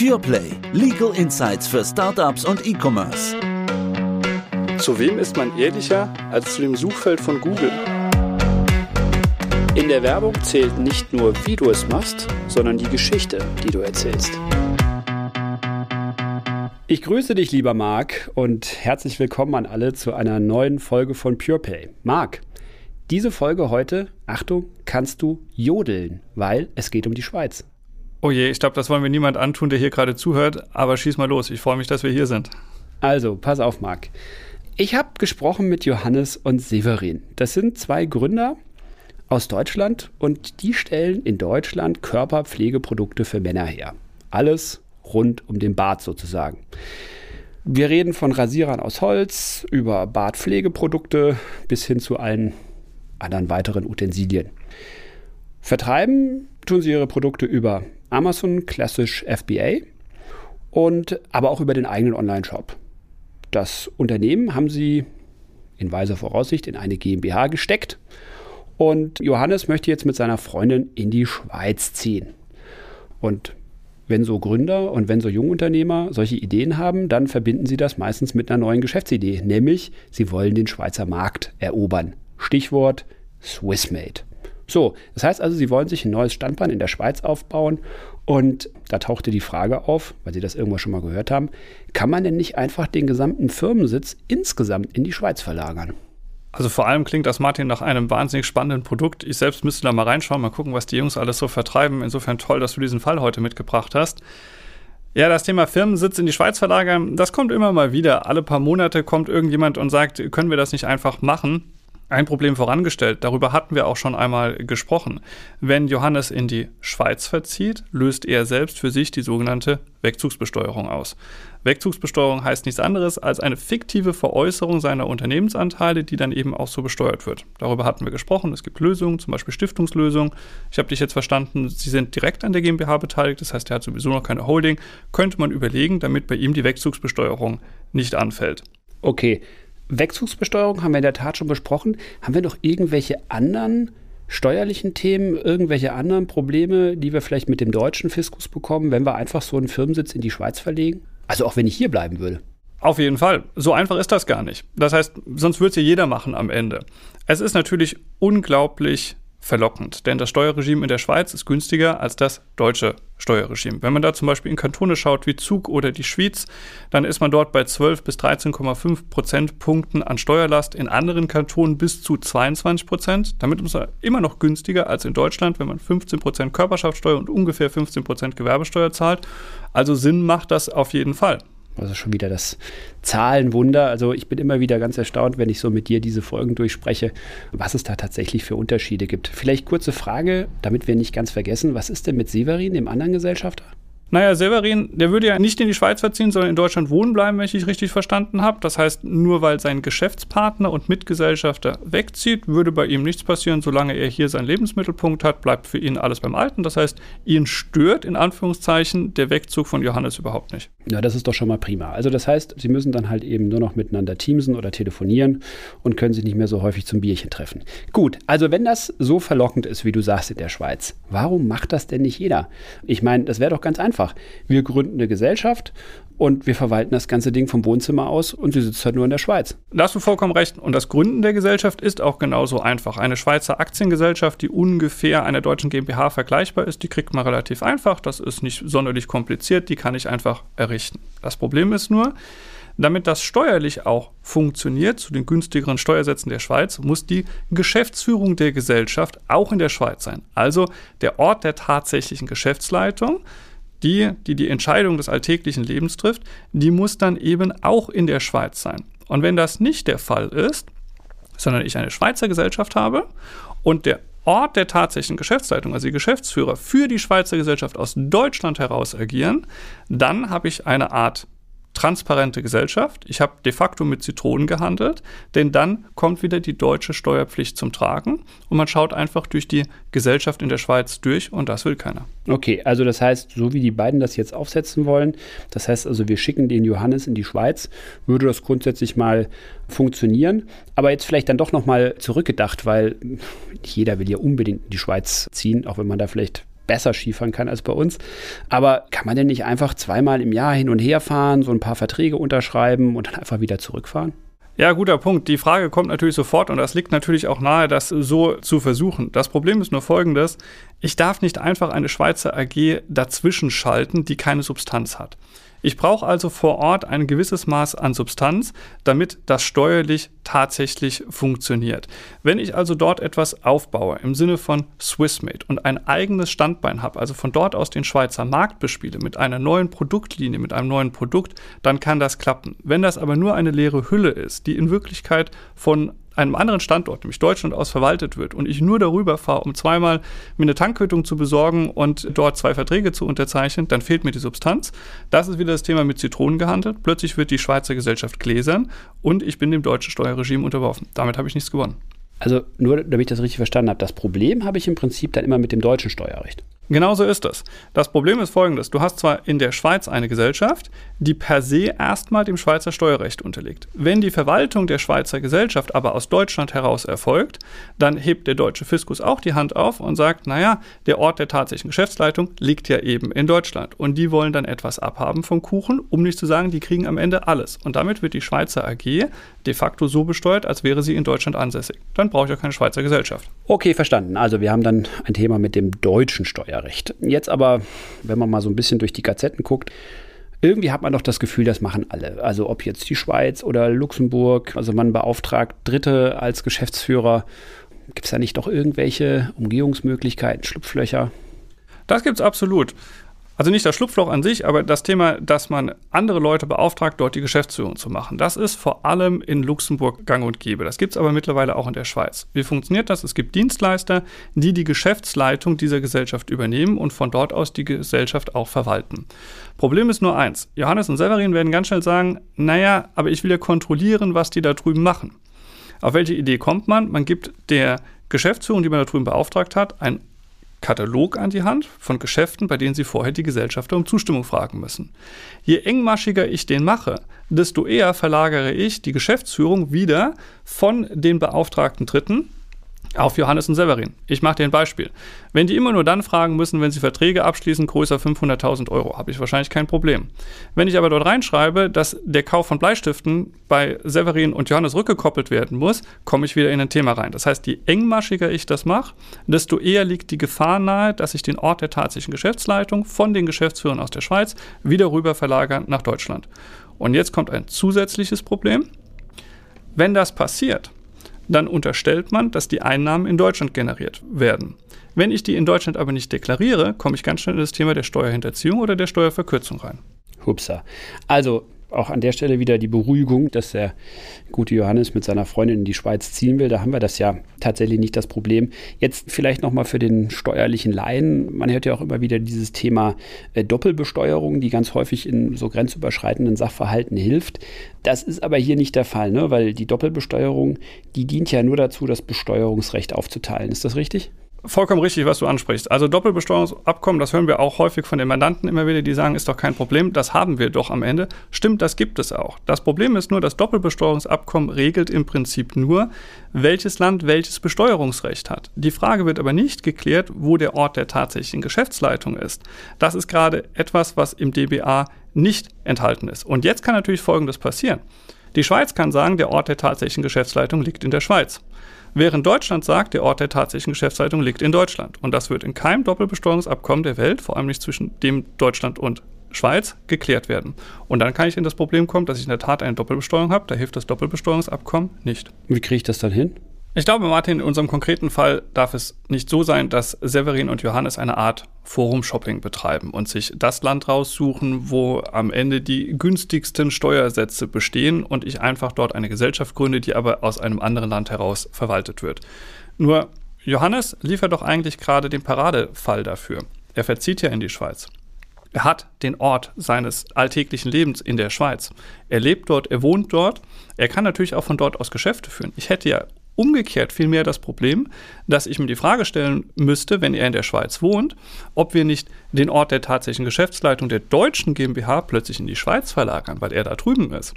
PurePlay. Legal Insights für Startups und E-Commerce. Zu wem ist man ehrlicher als zu dem Suchfeld von Google? In der Werbung zählt nicht nur, wie du es machst, sondern die Geschichte, die du erzählst. Ich grüße dich, lieber Marc, und herzlich willkommen an alle zu einer neuen Folge von PurePay. Marc, diese Folge heute, Achtung, kannst du jodeln, weil es geht um die Schweiz. Oh je, ich glaube, das wollen wir niemand antun, der hier gerade zuhört, aber schieß mal los. Ich freue mich, dass wir hier sind. Also, pass auf, Marc. Ich habe gesprochen mit Johannes und Severin. Das sind zwei Gründer aus Deutschland und die stellen in Deutschland Körperpflegeprodukte für Männer her. Alles rund um den Bart sozusagen. Wir reden von Rasierern aus Holz über Bartpflegeprodukte bis hin zu allen anderen weiteren Utensilien. Vertreiben tun sie ihre Produkte über Amazon klassisch FBA und aber auch über den eigenen Online-Shop. Das Unternehmen haben sie in weiser Voraussicht in eine GmbH gesteckt. Und Johannes möchte jetzt mit seiner Freundin in die Schweiz ziehen. Und wenn so Gründer und wenn so Jungunternehmer solche Ideen haben, dann verbinden sie das meistens mit einer neuen Geschäftsidee, nämlich sie wollen den Schweizer Markt erobern. Stichwort Swissmade. So, das heißt also, sie wollen sich ein neues Standbein in der Schweiz aufbauen und da tauchte die Frage auf, weil Sie das irgendwo schon mal gehört haben, kann man denn nicht einfach den gesamten Firmensitz insgesamt in die Schweiz verlagern? Also vor allem klingt das Martin nach einem wahnsinnig spannenden Produkt. Ich selbst müsste da mal reinschauen, mal gucken, was die Jungs alles so vertreiben. Insofern toll, dass du diesen Fall heute mitgebracht hast. Ja, das Thema Firmensitz in die Schweiz verlagern, das kommt immer mal wieder. Alle paar Monate kommt irgendjemand und sagt, können wir das nicht einfach machen? Ein Problem vorangestellt, darüber hatten wir auch schon einmal gesprochen. Wenn Johannes in die Schweiz verzieht, löst er selbst für sich die sogenannte Wegzugsbesteuerung aus. Wegzugsbesteuerung heißt nichts anderes als eine fiktive Veräußerung seiner Unternehmensanteile, die dann eben auch so besteuert wird. Darüber hatten wir gesprochen. Es gibt Lösungen, zum Beispiel Stiftungslösungen. Ich habe dich jetzt verstanden, Sie sind direkt an der GmbH beteiligt, das heißt, er hat sowieso noch keine Holding. Könnte man überlegen, damit bei ihm die Wegzugsbesteuerung nicht anfällt. Okay, Wegzugsbesteuerung haben wir in der Tat schon besprochen. Haben wir noch irgendwelche anderen steuerlichen Themen, irgendwelche anderen Probleme, die wir vielleicht mit dem deutschen Fiskus bekommen, wenn wir einfach so einen Firmensitz in die Schweiz verlegen? Also auch wenn ich hier bleiben würde. Auf jeden Fall. So einfach ist das gar nicht. Das heißt, sonst würde es ja jeder machen am Ende. Es ist natürlich unglaublich verlockend, denn das Steuerregime in der Schweiz ist günstiger als das deutsche Steuerregime. Wenn man da zum Beispiel in Kantone schaut wie Zug oder die Schweiz, dann ist man dort bei 12 bis 13,5 Prozentpunkten an Steuerlast, in anderen Kantonen bis zu 22 Prozent. Damit ist man immer noch günstiger als in Deutschland, wenn man 15 Prozent Körperschaftssteuer und ungefähr 15 Prozent Gewerbesteuer zahlt. Also Sinn macht das auf jeden Fall. Also schon wieder das Zahlenwunder. Also ich bin immer wieder ganz erstaunt, wenn ich so mit dir diese Folgen durchspreche, was es da tatsächlich für Unterschiede gibt. Vielleicht kurze Frage, damit wir nicht ganz vergessen, was ist denn mit Severin, dem anderen Gesellschafter? Naja, Severin, der würde ja nicht in die Schweiz verziehen, sondern in Deutschland wohnen bleiben, wenn ich dich richtig verstanden habe. Das heißt, nur weil sein Geschäftspartner und Mitgesellschafter wegzieht, würde bei ihm nichts passieren. Solange er hier seinen Lebensmittelpunkt hat, bleibt für ihn alles beim Alten. Das heißt, ihn stört in Anführungszeichen der Wegzug von Johannes überhaupt nicht. Ja, das ist doch schon mal prima. Also das heißt, sie müssen dann halt eben nur noch miteinander teamsen oder telefonieren und können sich nicht mehr so häufig zum Bierchen treffen. Gut, also wenn das so verlockend ist, wie du sagst in der Schweiz, warum macht das denn nicht jeder? Ich meine, das wäre doch ganz einfach. Wir gründen eine Gesellschaft und wir verwalten das ganze Ding vom Wohnzimmer aus und sie sitzt halt nur in der Schweiz. Da hast du vollkommen recht. Und das Gründen der Gesellschaft ist auch genauso einfach. Eine Schweizer Aktiengesellschaft, die ungefähr einer deutschen GmbH vergleichbar ist, die kriegt man relativ einfach. Das ist nicht sonderlich kompliziert, die kann ich einfach errichten. Das Problem ist nur, damit das steuerlich auch funktioniert, zu den günstigeren Steuersätzen der Schweiz, muss die Geschäftsführung der Gesellschaft auch in der Schweiz sein. Also der Ort der tatsächlichen Geschäftsleitung die, die die Entscheidung des alltäglichen Lebens trifft, die muss dann eben auch in der Schweiz sein. Und wenn das nicht der Fall ist, sondern ich eine Schweizer Gesellschaft habe und der Ort der tatsächlichen Geschäftsleitung, also die Geschäftsführer, für die Schweizer Gesellschaft aus Deutschland heraus agieren, dann habe ich eine Art transparente Gesellschaft. Ich habe de facto mit Zitronen gehandelt, denn dann kommt wieder die deutsche Steuerpflicht zum Tragen und man schaut einfach durch die Gesellschaft in der Schweiz durch und das will keiner. Okay, also das heißt, so wie die beiden das jetzt aufsetzen wollen, das heißt also, wir schicken den Johannes in die Schweiz, würde das grundsätzlich mal funktionieren. Aber jetzt vielleicht dann doch nochmal zurückgedacht, weil jeder will ja unbedingt in die Schweiz ziehen, auch wenn man da vielleicht besser Skifahren kann als bei uns. Aber kann man denn nicht einfach zweimal im Jahr hin und her fahren, so ein paar Verträge unterschreiben und dann einfach wieder zurückfahren? Ja, guter Punkt. Die Frage kommt natürlich sofort und das liegt natürlich auch nahe, das so zu versuchen. Das Problem ist nur folgendes. Ich darf nicht einfach eine Schweizer AG dazwischen schalten, die keine Substanz hat. Ich brauche also vor Ort ein gewisses Maß an Substanz, damit das steuerlich tatsächlich funktioniert. Wenn ich also dort etwas aufbaue im Sinne von Swissmade und ein eigenes Standbein habe, also von dort aus den Schweizer Markt bespiele mit einer neuen Produktlinie, mit einem neuen Produkt, dann kann das klappen. Wenn das aber nur eine leere Hülle ist, die in Wirklichkeit von einem anderen Standort, nämlich Deutschland aus, verwaltet wird und ich nur darüber fahre, um zweimal mir eine Tankquittung zu besorgen und dort zwei Verträge zu unterzeichnen, dann fehlt mir die Substanz. Das ist wieder das Thema mit Zitronen gehandelt. Plötzlich wird die Schweizer Gesellschaft gläsern und ich bin dem deutschen Steuerregime unterworfen. Damit habe ich nichts gewonnen. Also nur, damit ich das richtig verstanden habe, das Problem habe ich im Prinzip dann immer mit dem deutschen Steuerrecht. Genauso ist es. Das Problem ist folgendes. Du hast zwar in der Schweiz eine Gesellschaft, die per se erstmal dem Schweizer Steuerrecht unterliegt. Wenn die Verwaltung der Schweizer Gesellschaft aber aus Deutschland heraus erfolgt, dann hebt der deutsche Fiskus auch die Hand auf und sagt, naja, der Ort der tatsächlichen Geschäftsleitung liegt ja eben in Deutschland. Und die wollen dann etwas abhaben vom Kuchen, um nicht zu sagen, die kriegen am Ende alles. Und damit wird die Schweizer AG de facto so besteuert, als wäre sie in Deutschland ansässig. Dann brauche ich ja keine Schweizer Gesellschaft. Okay, verstanden. Also wir haben dann ein Thema mit dem deutschen Steuerrecht. Steuerrecht. Jetzt aber, wenn man mal so ein bisschen durch die Gazetten guckt, irgendwie hat man doch das Gefühl, das machen alle. Also ob jetzt die Schweiz oder Luxemburg, also man beauftragt Dritte als Geschäftsführer. Gibt es da nicht doch irgendwelche Umgehungsmöglichkeiten, Schlupflöcher? Das gibt es absolut. Also nicht das Schlupfloch an sich, aber das Thema, dass man andere Leute beauftragt, dort die Geschäftsführung zu machen. Das ist vor allem in Luxemburg gang und gäbe. Das gibt es aber mittlerweile auch in der Schweiz. Wie funktioniert das? Es gibt Dienstleister, die die Geschäftsleitung dieser Gesellschaft übernehmen und von dort aus die Gesellschaft auch verwalten. Problem ist nur eins. Johannes und Severin werden ganz schnell sagen, naja, aber ich will ja kontrollieren, was die da drüben machen. Auf welche Idee kommt man? Man gibt der Geschäftsführung, die man da drüben beauftragt hat, ein Katalog an die Hand von Geschäften, bei denen Sie vorher die Gesellschafter um Zustimmung fragen müssen. Je engmaschiger ich den mache, desto eher verlagere ich die Geschäftsführung wieder von den beauftragten Dritten auf Johannes und Severin. Ich mache dir ein Beispiel. Wenn die immer nur dann fragen müssen, wenn sie Verträge abschließen, größer 500.000 Euro, habe ich wahrscheinlich kein Problem. Wenn ich aber dort reinschreibe, dass der Kauf von Bleistiften bei Severin und Johannes rückgekoppelt werden muss, komme ich wieder in ein Thema rein. Das heißt, je engmaschiger ich das mache, desto eher liegt die Gefahr nahe, dass ich den Ort der tatsächlichen Geschäftsleitung von den Geschäftsführern aus der Schweiz wieder rüber verlagere nach Deutschland. Und jetzt kommt ein zusätzliches Problem. Wenn das passiert, dann unterstellt man, dass die Einnahmen in Deutschland generiert werden. Wenn ich die in Deutschland aber nicht deklariere, komme ich ganz schnell in das Thema der Steuerhinterziehung oder der Steuerverkürzung rein. Hupsa. Also auch an der Stelle wieder die Beruhigung, dass der gute Johannes mit seiner Freundin in die Schweiz ziehen will. Da haben wir das ja tatsächlich nicht das Problem. Jetzt vielleicht nochmal für den steuerlichen Laien. Man hört ja auch immer wieder dieses Thema äh, Doppelbesteuerung, die ganz häufig in so grenzüberschreitenden Sachverhalten hilft. Das ist aber hier nicht der Fall, ne? weil die Doppelbesteuerung, die dient ja nur dazu, das Besteuerungsrecht aufzuteilen. Ist das richtig? Vollkommen richtig, was du ansprichst. Also Doppelbesteuerungsabkommen, das hören wir auch häufig von den Mandanten immer wieder, die sagen, ist doch kein Problem, das haben wir doch am Ende. Stimmt, das gibt es auch. Das Problem ist nur, das Doppelbesteuerungsabkommen regelt im Prinzip nur, welches Land welches Besteuerungsrecht hat. Die Frage wird aber nicht geklärt, wo der Ort der tatsächlichen Geschäftsleitung ist. Das ist gerade etwas, was im DBA nicht enthalten ist. Und jetzt kann natürlich Folgendes passieren. Die Schweiz kann sagen, der Ort der tatsächlichen Geschäftsleitung liegt in der Schweiz während Deutschland sagt, der Ort der tatsächlichen Geschäftsleitung liegt in Deutschland. Und das wird in keinem Doppelbesteuerungsabkommen der Welt, vor allem nicht zwischen dem Deutschland und Schweiz, geklärt werden. Und dann kann ich in das Problem kommen, dass ich in der Tat eine Doppelbesteuerung habe. Da hilft das Doppelbesteuerungsabkommen nicht. Wie kriege ich das dann hin? Ich glaube, Martin, in unserem konkreten Fall darf es nicht so sein, dass Severin und Johannes eine Art Forum-Shopping betreiben und sich das Land raussuchen, wo am Ende die günstigsten Steuersätze bestehen und ich einfach dort eine Gesellschaft gründe, die aber aus einem anderen Land heraus verwaltet wird. Nur Johannes liefert doch eigentlich gerade den Paradefall dafür. Er verzieht ja in die Schweiz. Er hat den Ort seines alltäglichen Lebens in der Schweiz. Er lebt dort, er wohnt dort. Er kann natürlich auch von dort aus Geschäfte führen. Ich hätte ja Umgekehrt vielmehr das Problem, dass ich mir die Frage stellen müsste, wenn er in der Schweiz wohnt, ob wir nicht den Ort der tatsächlichen Geschäftsleitung der deutschen GmbH plötzlich in die Schweiz verlagern, weil er da drüben ist.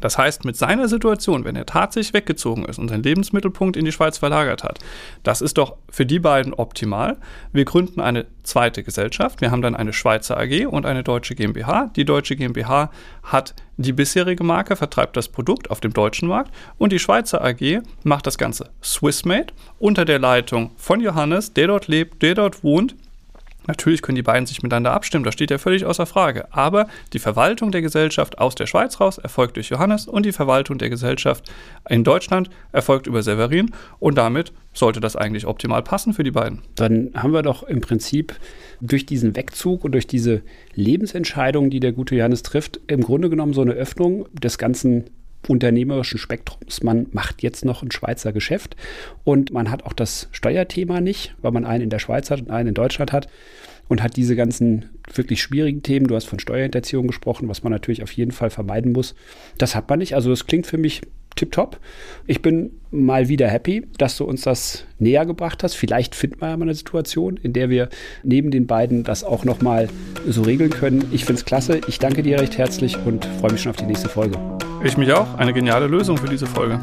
Das heißt, mit seiner Situation, wenn er tatsächlich weggezogen ist und seinen Lebensmittelpunkt in die Schweiz verlagert hat, das ist doch für die beiden optimal. Wir gründen eine zweite Gesellschaft. Wir haben dann eine Schweizer AG und eine deutsche GmbH. Die deutsche GmbH hat die bisherige Marke, vertreibt das Produkt auf dem deutschen Markt und die Schweizer AG macht das Ganze Swissmade unter der Leitung von Johannes, der dort lebt, der dort wohnt Natürlich können die beiden sich miteinander abstimmen, das steht ja völlig außer Frage. Aber die Verwaltung der Gesellschaft aus der Schweiz raus erfolgt durch Johannes und die Verwaltung der Gesellschaft in Deutschland erfolgt über Severin und damit sollte das eigentlich optimal passen für die beiden. Dann haben wir doch im Prinzip durch diesen Wegzug und durch diese Lebensentscheidung, die der gute Johannes trifft, im Grunde genommen so eine Öffnung des ganzen unternehmerischen Spektrums. Man macht jetzt noch ein Schweizer Geschäft und man hat auch das Steuerthema nicht, weil man einen in der Schweiz hat und einen in Deutschland hat und hat diese ganzen wirklich schwierigen Themen. Du hast von Steuerhinterziehung gesprochen, was man natürlich auf jeden Fall vermeiden muss. Das hat man nicht. Also das klingt für mich tipptopp. Ich bin mal wieder happy, dass du uns das näher gebracht hast. Vielleicht finden wir ja mal eine Situation, in der wir neben den beiden das auch noch mal so regeln können. Ich finde es klasse. Ich danke dir recht herzlich und freue mich schon auf die nächste Folge. Ich mich auch. Eine geniale Lösung für diese Folge.